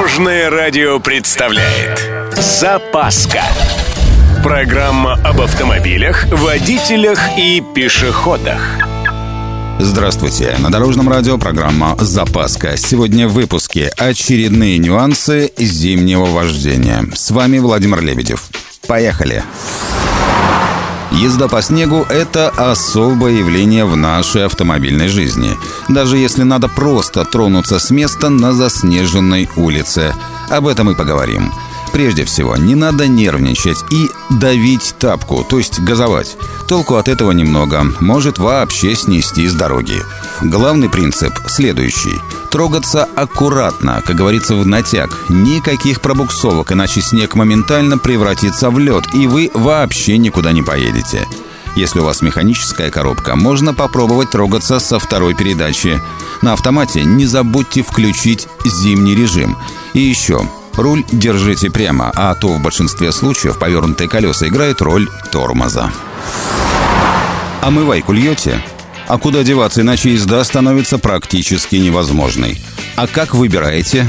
Дорожное радио представляет Запаска Программа об автомобилях, водителях и пешеходах Здравствуйте! На Дорожном радио программа «Запаска». Сегодня в выпуске очередные нюансы зимнего вождения. С вами Владимир Лебедев. Поехали! Езда по снегу – это особое явление в нашей автомобильной жизни. Даже если надо просто тронуться с места на заснеженной улице. Об этом и поговорим. Прежде всего, не надо нервничать и давить тапку, то есть газовать. Толку от этого немного, может вообще снести с дороги. Главный принцип следующий. Трогаться аккуратно, как говорится, в натяг. Никаких пробуксовок, иначе снег моментально превратится в лед, и вы вообще никуда не поедете. Если у вас механическая коробка, можно попробовать трогаться со второй передачи. На автомате не забудьте включить зимний режим. И еще, Руль держите прямо, а то в большинстве случаев повернутые колеса играют роль тормоза. Омывайку льете? А куда деваться, иначе езда становится практически невозможной. А как выбираете?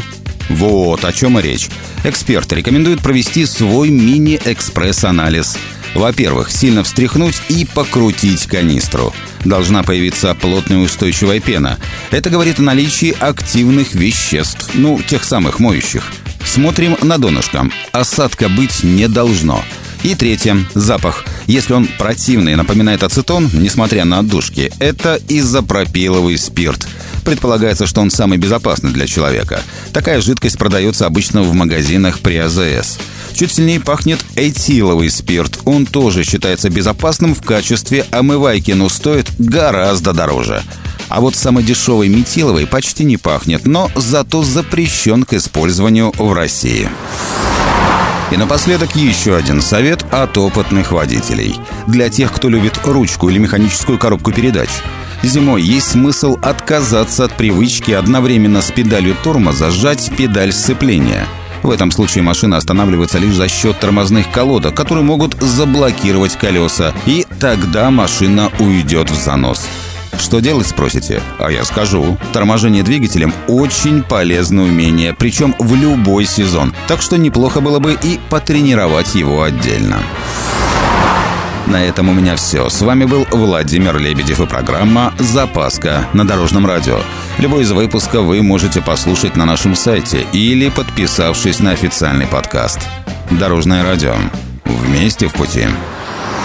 Вот о чем и речь. Эксперты рекомендуют провести свой мини-экспресс-анализ. Во-первых, сильно встряхнуть и покрутить канистру. Должна появиться плотная устойчивая пена. Это говорит о наличии активных веществ, ну, тех самых моющих. Смотрим на донышко. Осадка быть не должно. И третье. Запах. Если он противный, напоминает ацетон, несмотря на отдушки, это изопропиловый спирт. Предполагается, что он самый безопасный для человека. Такая жидкость продается обычно в магазинах при АЗС. Чуть сильнее пахнет этиловый спирт. Он тоже считается безопасным в качестве омывайки, но стоит гораздо дороже. А вот самый дешевый метиловый почти не пахнет, но зато запрещен к использованию в России. И напоследок еще один совет от опытных водителей. Для тех, кто любит ручку или механическую коробку передач. Зимой есть смысл отказаться от привычки одновременно с педалью тормоза сжать педаль сцепления. В этом случае машина останавливается лишь за счет тормозных колодок, которые могут заблокировать колеса, и тогда машина уйдет в занос. Что делать, спросите? А я скажу. Торможение двигателем очень полезное умение, причем в любой сезон. Так что неплохо было бы и потренировать его отдельно. На этом у меня все. С вами был Владимир Лебедев и программа «Запаска» на Дорожном радио. Любой из выпусков вы можете послушать на нашем сайте или подписавшись на официальный подкаст. Дорожное радио. Вместе в пути.